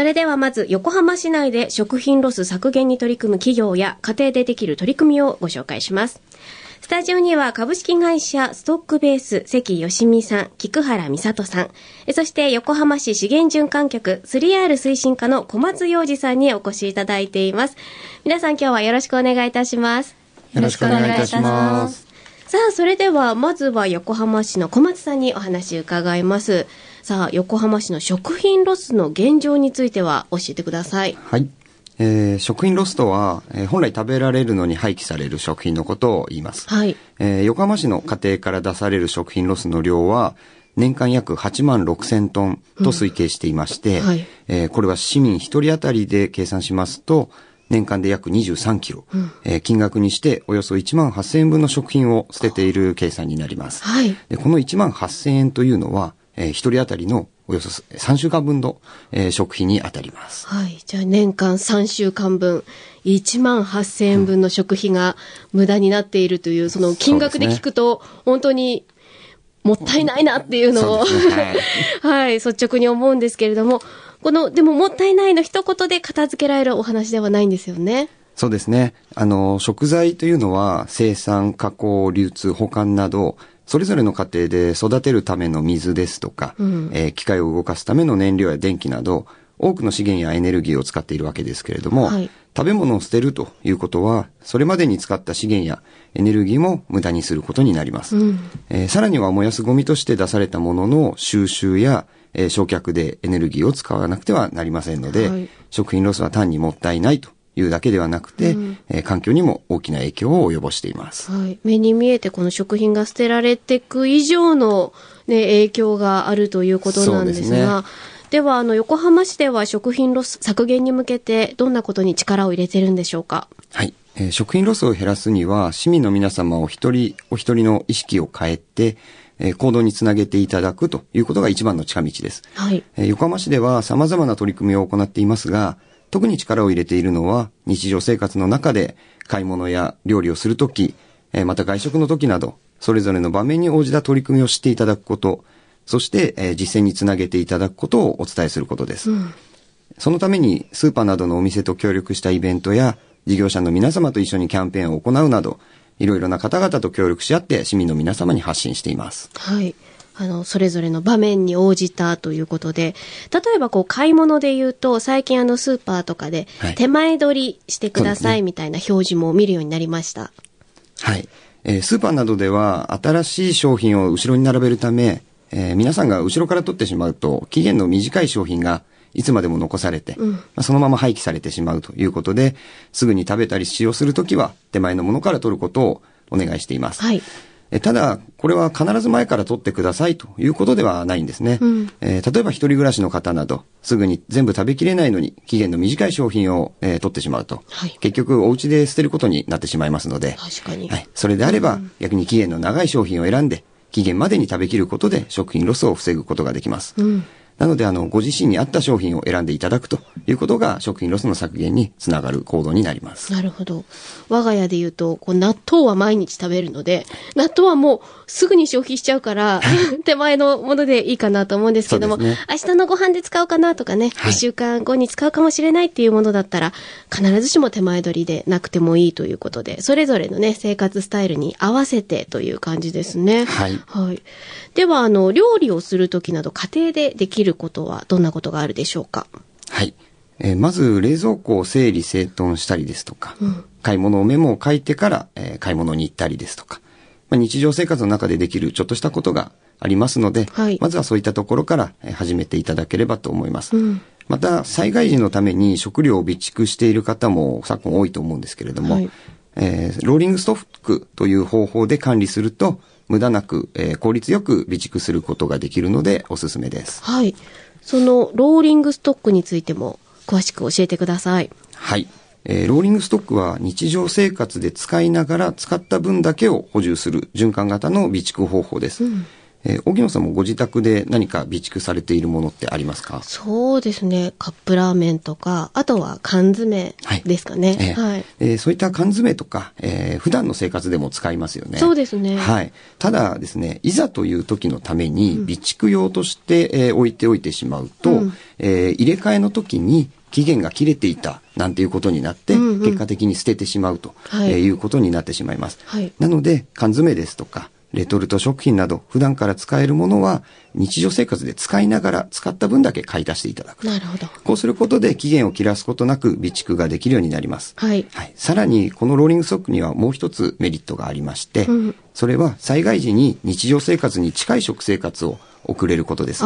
それではまず横浜市内で食品ロス削減に取り組む企業や家庭でできる取り組みをご紹介します。スタジオには株式会社ストックベース関義美さん、菊原美里さん、そして横浜市資源循環局 3R 推進課の小松洋二さんにお越しいただいています。皆さん今日はよろしくお願いいたします。よろしくお願いいたします。さあ、それではまずは横浜市の小松さんにお話伺います。さあ、横浜市の食品ロスの現状については教えてください。はい。えー、食品ロスとは、えー、本来食べられるのに廃棄される食品のことを言います。はい。えー、横浜市の家庭から出される食品ロスの量は、年間約8万6千トンと推計していまして、うん、はい、えー、これは市民1人当たりで計算しますと、年間で約23キロ、うん、えー、金額にしておよそ1万8000円分の食品を捨てている計算になります。はい、でこの1万8000円というのは、えー、1人当たりのおよそ3週間分の、えー、食費に当たります。はい。じゃあ年間3週間分、1万8000円分の食費が無駄になっているという、その金額で聞くと、本当にもったいないなっていうのを、ね、はい、はい、率直に思うんですけれども、この、でももったいないの一言で片付けられるお話ではないんですよね。そうですね。あの、食材というのは生産、加工、流通、保管など、それぞれの家庭で育てるための水ですとか、うん、えー、機械を動かすための燃料や電気など、多くの資源やエネルギーを使っているわけですけれども、はい、食べ物を捨てるということは、それまでに使った資源やエネルギーも無駄にすることになります。うん、えー、さらには燃やすゴミとして出されたものの収集や、えー、焼却でエネルギーを使わなくてはなりませんので、はい、食品ロスは単にもったいないというだけではなくて、うん、えー、環境にも大きな影響を及ぼしています。はい。目に見えてこの食品が捨てられていく以上の、ね、影響があるということなんですが、では、あの、横浜市では食品ロス削減に向けて、どんなことに力を入れてるんでしょうか？はい。えー、食品ロスを減らすには、市民の皆様を一人お一人の意識を変えて、えー、行動につなげていただくということが一番の近道です。はい。えー、横浜市では様々な取り組みを行っていますが、特に力を入れているのは、日常生活の中で買い物や料理をするとき、また外食の時など、それぞれの場面に応じた取り組みを知っていただくこと、そして、え実践につなげていただくことをお伝えすることです。うん、そのために、スーパーなどのお店と協力したイベントや、事業者の皆様と一緒にキャンペーンを行うなど、いろいろな方々と協力し合って市民の皆様に発信しています。はい。あの、それぞれの場面に応じたということで、例えばこう買い物で言うと、最近あのスーパーとかで、手前取りしてくださいみたいな表示も見るようになりました。はい。えー、スーパーなどでは新しい商品を後ろに並べるため、えー、皆さんが後ろから取ってしまうと、期限の短い商品がいつまでも残されて、うん、まあ、そのまま廃棄されてしまうということで、すぐに食べたり使用するときは手前のものから取ることをお願いしています。はい。えただ、これは必ず前から取ってくださいということではないんですね。うん、えー、例えば一人暮らしの方など、すぐに全部食べきれないのに期限の短い商品を、えー、取ってしまうと、はい、結局お家で捨てることになってしまいますので、確かに。はい。それであれば、うん、逆に期限の長い商品を選んで、期限までに食べきることで食品ロスを防ぐことができます。うんなので、あの、ご自身に合った商品を選んでいただくということが食品ロスの削減につながる行動になります。なるほど。我が家で言うと、こう納豆は毎日食べるので、納豆はもうすぐに消費しちゃうから、手前のものでいいかなと思うんですけども、ね、明日のご飯で使うかなとかね、一、はい、週間後に使うかもしれないっていうものだったら、必ずしも手前取りでなくてもいいということで、それぞれのね、生活スタイルに合わせてという感じですね。はい。はい。では、あの、料理をするときなど家庭でできることはどんなことがあるでしょうか？はい。えー、まず、冷蔵庫を整理整頓したりですとか、うん、買い物をメモを書いてから、えー、買い物に行ったりですとか、まあ、日常生活の中でできるちょっとしたことがありますので、はい、まずはそういったところから始めていただければと思います。うん、また、災害時のために食料を備蓄している方も昨今多いと思うんですけれども、はい、えー、ローリングストックという方法で管理すると、無駄なく、えー、効率よく備蓄することができるのでおすすめです。はい。そのローリングストックについても詳しく教えてください。はい。えー、ローリングストックは日常生活で使いながら使った分だけを補充する循環型の備蓄方法です。うん、えー、荻野さんもご自宅で何か備蓄されているものってありますか？そうですね。カップラーメンとか、あとは缶詰ですかね。はい。えー、はい、えー、そういった缶詰とか、えー、普段の生活でも使いますよね。そうですね。はい。ただですね、いざという時のために備蓄用として、うん、えー、置いておいてしまうと、うん、えー、入れ替えの時に期限が切れていたなんていうことになって、うんうん、結果的に捨ててしまうと、はい、えー、いうことになってしまいます。はい、なので、缶詰ですとか、レトルト食品など普段から使えるものは日常生活で使いながら使った分だけ買い足していただく。なるほど。こうすることで期限を切らすことなく備蓄ができるようになります。はい。はい。さらにこのローリングストックにはもう一つメリットがありまして、うん、それは災害時に日常生活に近い食生活を送れることです。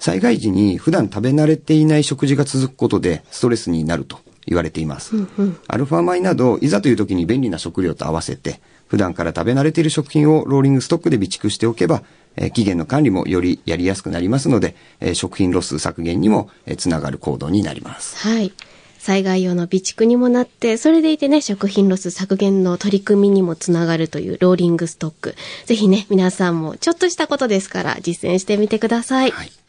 災害時に普段食べ慣れていない食事が続くことでストレスになると言われています。うんうん、アルファ米などいざという時に便利な食料と合わせて普段から食べ慣れている食品をローリングストックで備蓄しておけば、えー、期限の管理もよりやりやすくなりますので、えー、食品ロス削減にも、えー、つながる行動になります。はい。災害用の備蓄にもなって、それでいてね、食品ロス削減の取り組みにもつながるというローリングストック。ぜひね、皆さんもちょっとしたことですから実践してみてください。はい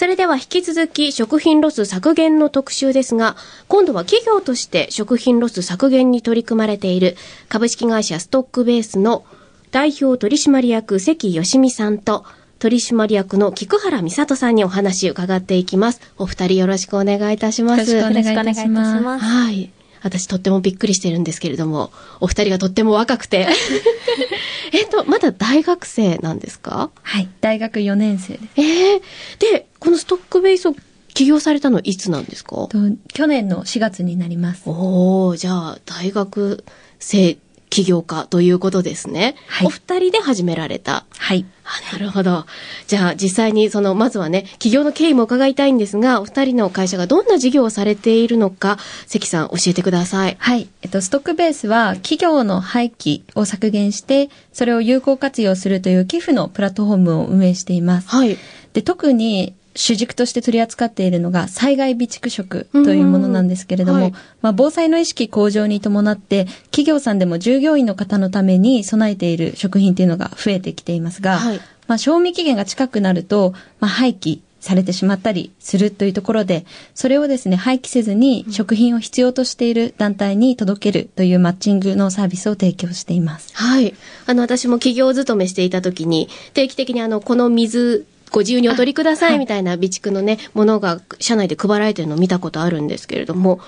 それでは引き続き食品ロス削減の特集ですが、今度は企業として食品ロス削減に取り組まれている株式会社ストックベースの代表取締役関芳実さんと取締役の菊原美里さんにお話を伺っていきます。お二人よろしくお願いいたします。よろしくお願いいたします。はい。私とってもびっくりしてるんですけれども、お二人がとっても若くて。えっと、まだ大学生なんですか？はい、大学4年生です。ええー、で、このストックベースを起業されたのいつなんですか？去年の4月になります。おおじゃあ、大学生起業家ということですね。はい。お二人で始められた。はい。あ、なるほど。じゃあ実際にその、まずはね、起業の経緯も伺いたいんですが、お二人の会社がどんな事業をされているのか、関さん教えてください。はい。えっと、ストックベースは企業の廃棄を削減して、それを有効活用するという寄付のプラットフォームを運営しています。はい。で、特に主軸として取り扱っているのが災害備蓄食というものなんですけれども、はい、まあ、防災の意識向上に伴って企業さんでも従業員の方のために備えている食品というのが増えてきていますが、はい、まあ、賞味期限が近くなると、まあ、廃棄されてしまったりするというところで、それをですね、廃棄せずに食品を必要としている団体に届けるというマッチングのサービスを提供しています。はい。あの、私も企業勤めしていた時に、定期的にあの、この水ご自由にお取りくださいみたいな備蓄のね、ものが社内で配られてるのを見たことあるんですけれども、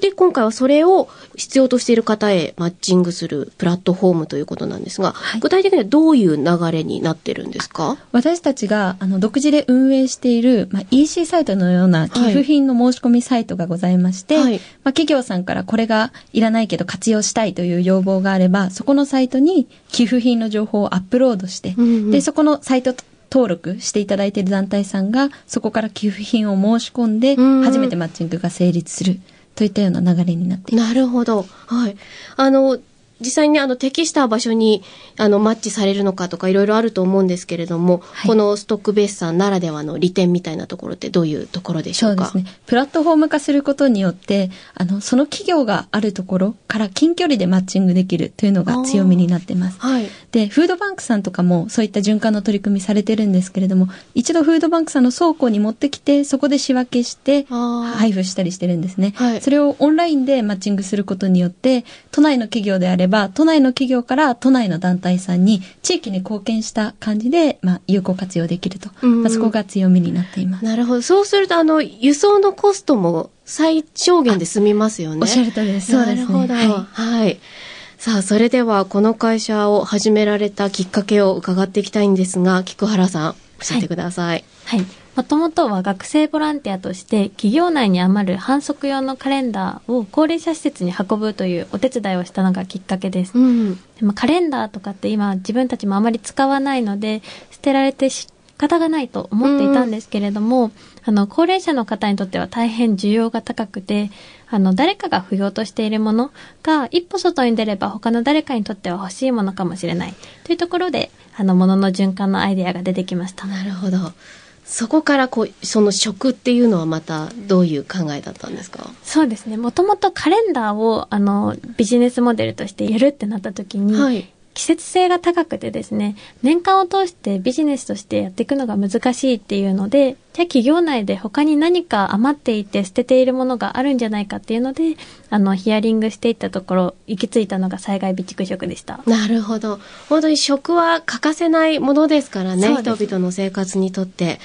で、今回はそれを必要としている方へマッチングするプラットフォームということなんですが、はい、具体的にはどういう流れになってるんですか？私たちがあの独自で運営している、まあ、EC サイトのような寄付品の申し込みサイトがございまして、はい、まあ、企業さんからこれがいらないけど活用したいという要望があれば、そこのサイトに寄付品の情報をアップロードして、うんうん、で、そこのサイト登録していただいている団体さんが、そこから寄付品を申し込んで、初めてマッチングが成立する。といったような流れになっています。なるほど。はい。あの、実際にね、あの、適した場所に、あの、マッチされるのかとか、いろいろあると思うんですけれども、はい、このストックベースさんならではの利点みたいなところってどういうところでしょうか？そうですね。プラットフォーム化することによって、あの、その企業があるところから近距離でマッチングできるというのが強みになってます。はい。で、フードバンクさんとかもそういった循環の取り組みされてるんですけれども、一度フードバンクさんの倉庫に持ってきて、そこで仕分けして、配布したりしてるんですね。はい。それをオンラインでマッチングすることによって、都内の企業であれば、都内の企業から都内の団体さんに地域に貢献した感じで、まあ、有効活用できると。まあ、そこが強みになっています。なるほど。そうすると、あの、輸送のコストも最小限で済みますよね。おっしゃるとりです。そうですね。なるほど。はい、はいさあ、それではこの会社を始められたきっかけを伺っていきたいんですが、菊原さん、教えてください。はい。もともとは学生ボランティアとして企業内に余る反則用のカレンダーを高齢者施設に運ぶというお手伝いをしたのがきっかけです。うん、でもカレンダーとかって今自分たちもあまり使わないので捨てられて仕方がないと思っていたんですけれども、うん、あの高齢者の方にとっては大変需要が高くてあの誰かが不要としているものが一歩外に出れば他の誰かにとっては欲しいものかもしれないというところであの物の循環のアイデアが出てきました。なるほど。そこからこう、その食っていうのはまたどういう考えだったんですか？そうですね。もともとカレンダーを、あの、ビジネスモデルとしてやるってなった時に、はい、季節性が高くてですね、年間を通してビジネスとしてやっていくのが難しいっていうので、じゃあ企業内で他に何か余っていて捨てているものがあるんじゃないかっていうので、あの、ヒアリングしていったところ、行き着いたのが災害備蓄食でした。なるほど。本当に食は欠かせないものですからね、人々の生活にとって。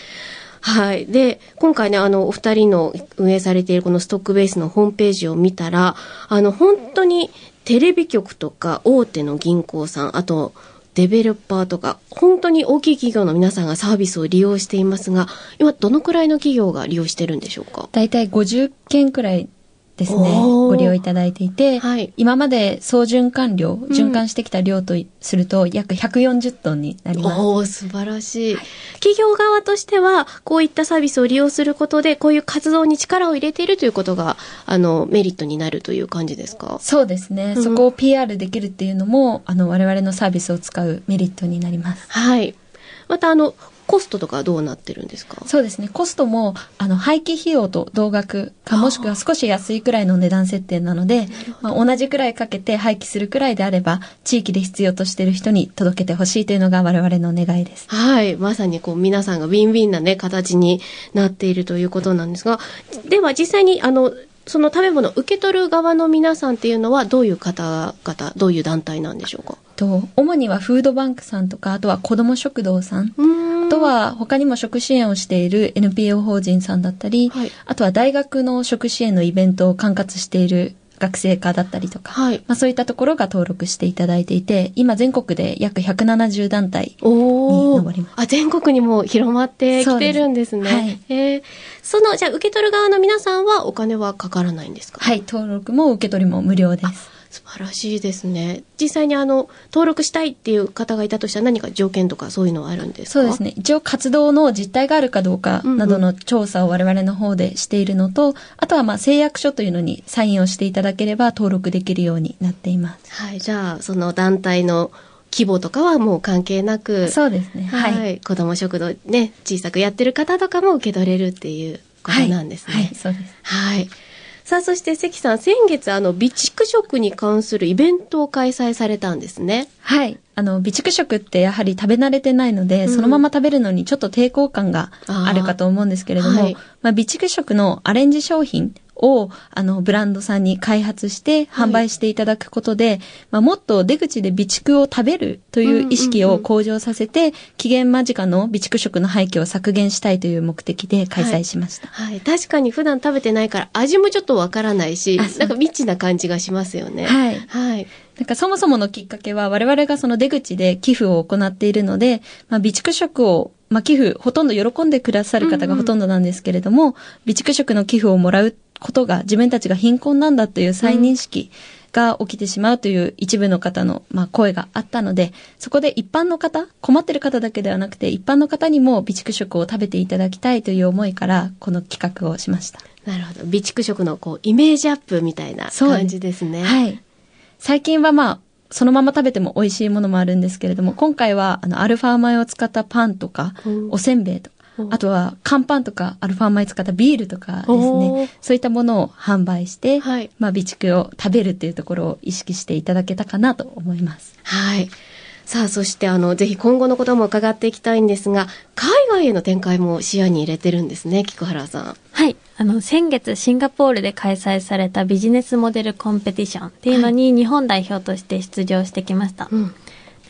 はい。で、今回ね、あの、お二人の運営されているこのストックベースのホームページを見たら、あの、本当にテレビ局とか大手の銀行さん、あと、デベロッパーとか、本当に大きい企業の皆さんがサービスを利用していますが、今どのくらいの企業が利用してるんでしょうか？大体50件くらいですね、ご利用いただいていて、はい、今まで総循環量、循環してきた量とすると、約140トンになります。おお素晴らしい、はい、企業側としては、こういったサービスを利用することで、こういう活動に力を入れているということが、あの、メリットになるという感じですか？そうですね。うん、そこを PR できるっていうのも、あの、我々のサービスを使うメリットになります。はい。また、あの、コストとかどうなってるんですか？そうですね。コストも、あの、廃棄費用と同額か、もしくは少し安いくらいの値段設定なので、まあ、同じくらいかけて廃棄するくらいであれば、地域で必要としている人に届けてほしいというのが我々の願いです。はい。まさにこう、皆さんがウィンウィンなね、形になっているということなんですが、では実際に、あの、その食べ物を受け取る側の皆さんっていうのはどういう方々、どういう団体なんでしょうか？と、主にはフードバンクさんとか、あとは子ども食堂さん。あとは他にも食支援をしている NPO 法人さんだったり、はい、あとは大学の食支援のイベントを管轄している学生課だったりとか、はい、まあ、そういったところが登録していただいていて、今全国で約170団体に上ります。あ、全国にも広まってきてるんですね。はい、えー、その、じゃあ受け取る側の皆さんはお金はかからないんですか？はい、登録も受け取りも無料です。素晴らしいですね。実際にあの、登録したいっていう方がいたとしたら何か条件とかそういうのはあるんですか？そうですね。一応活動の実態があるかどうかなどの調査を我々の方でしているのと、うんうん、あとはまあ誓約書というのにサインをしていただければ登録できるようになっています。はい。じゃあ、その団体の規模とかはもう関係なく。そうですね。はい。はい、子供食堂ね、小さくやってる方とかも受け取れるっていうことなんですね。はい、はい、そうです。はい。さあ、そして関さん、先月、あの、備蓄食に関するイベントを開催されたんですね。はい。あの、備蓄食ってやはり食べ慣れてないので、うん、そのまま食べるのにちょっと抵抗感があるかと思うんですけれども、はい、まあ、備蓄食のアレンジ商品を、あの、ブランドさんに開発して販売していただくことで、はい、まあ、もっと出口で備蓄を食べるという意識を向上させて、期限間近の備蓄食の廃棄を削減したいという目的で開催しました。はい。はい、確かに普段食べてないから味もちょっとわからないし、なんか未知な感じがしますよね。はい。はい。なんかそもそものきっかけは我々がその出口で寄付を行っているので、まあ、備蓄食をまあ、寄付、ほとんど喜んでくださる方がほとんどなんですけれども、うんうん、備蓄食の寄付をもらうことが自分たちが貧困なんだという再認識が起きてしまうという一部の方の、まあ、声があったので、そこで一般の方、困ってる方だけではなくて、一般の方にも備蓄食を食べていただきたいという思いから、この企画をしました。なるほど。備蓄食のこう、イメージアップみたいな感じですね。はい。最近はまあ、そのまま食べても美味しいものもあるんですけれども、今回は、あの、アルファ米を使ったパンとか、おせんべいとか、あとは乾パンとかアルファ米使ったビールとかですね、そういったものを販売して、はい、まあ備蓄を食べるっていうところを意識していただけたかなと思います。はい。さあ、そしてあの、ぜひ今後のことも伺っていきたいんですが、海外への展開も視野に入れてるんですね、菊原さん。はい。あの、先月シンガポールで開催されたビジネスモデルコンペティションっていうのに日本代表として出場してきました。はいうん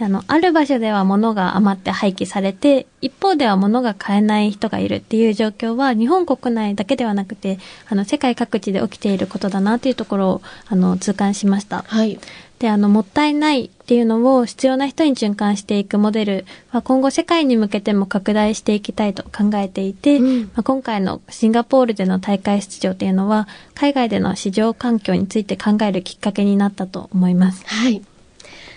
あの、ある場所では物が余って廃棄されて、一方では物が買えない人がいるっていう状況は、日本国内だけではなくて、あの、世界各地で起きていることだなというところを、あの、痛感しました。はい。で、あの、もったいないっていうのを必要な人に循環していくモデルは今後世界に向けても拡大していきたいと考えていて、うん、まあ、今回のシンガポールでの大会出場っていうのは、海外での市場環境について考えるきっかけになったと思います。はい。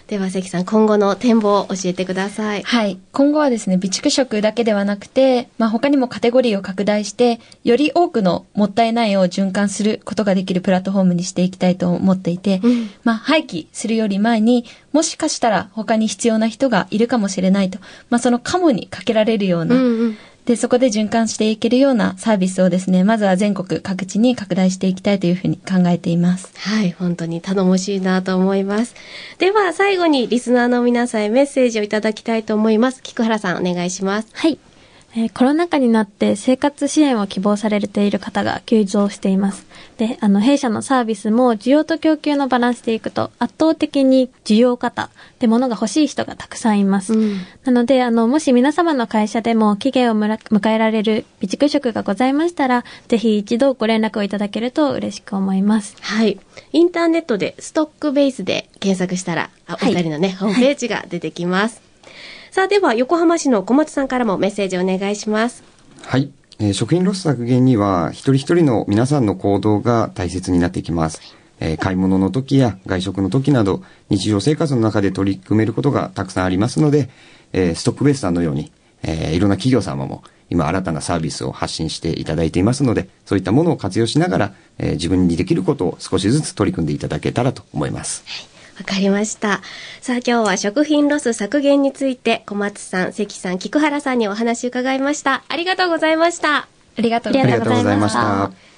では関さん今後の展望を教えてください。はい。今後はですね備蓄食だけではなくて、まあ、他にもカテゴリーを拡大してより多くのもったいないを循環することができるプラットフォームにしていきたいと思っていて、うん、まあ、廃棄するより前にもしかしたら他に必要な人がいるかもしれないと、まあ、そのカモにかけられるような、うんうんで、そこで循環していけるようなサービスをですね、まずは全国各地に拡大していきたいというふうに考えています。はい、本当に頼もしいなと思います。では、最後にリスナーの皆さんへメッセージをいただきたいと思います。菊原さん、お願いします。はい。えー、コロナ禍になって生活支援を希望されている方が急増しています。で、あの、弊社のサービスも需要と供給のバランスでいくと圧倒的に需要型で物が欲しい人がたくさんいます。うん、なので、あの、もし皆様の会社でも期限を迎えられる備蓄食がございましたら、ぜひ一度ご連絡をいただけると嬉しく思います。はい。インターネットでストックベースで検索したら、あお二人のね、ホームページが出てきます。はいさあ、では横浜市の小松さんからもメッセージお願いします。はい。えー、食品ロス削減には、一人一人の皆さんの行動が大切になってきます。えー、買い物の時や外食の時など、日常生活の中で取り組めることがたくさんありますので、えー、ストックベースさんのように、えー、いろんな企業様も今新たなサービスを発信していただいていますので、そういったものを活用しながら、えー、自分にできることを少しずつ取り組んでいただけたらと思います。はいわかりました。さあ今日は食品ロス削減について小松さん、関さん、菊原さんにお話伺いました。ありがとうございました。ありがとうございました。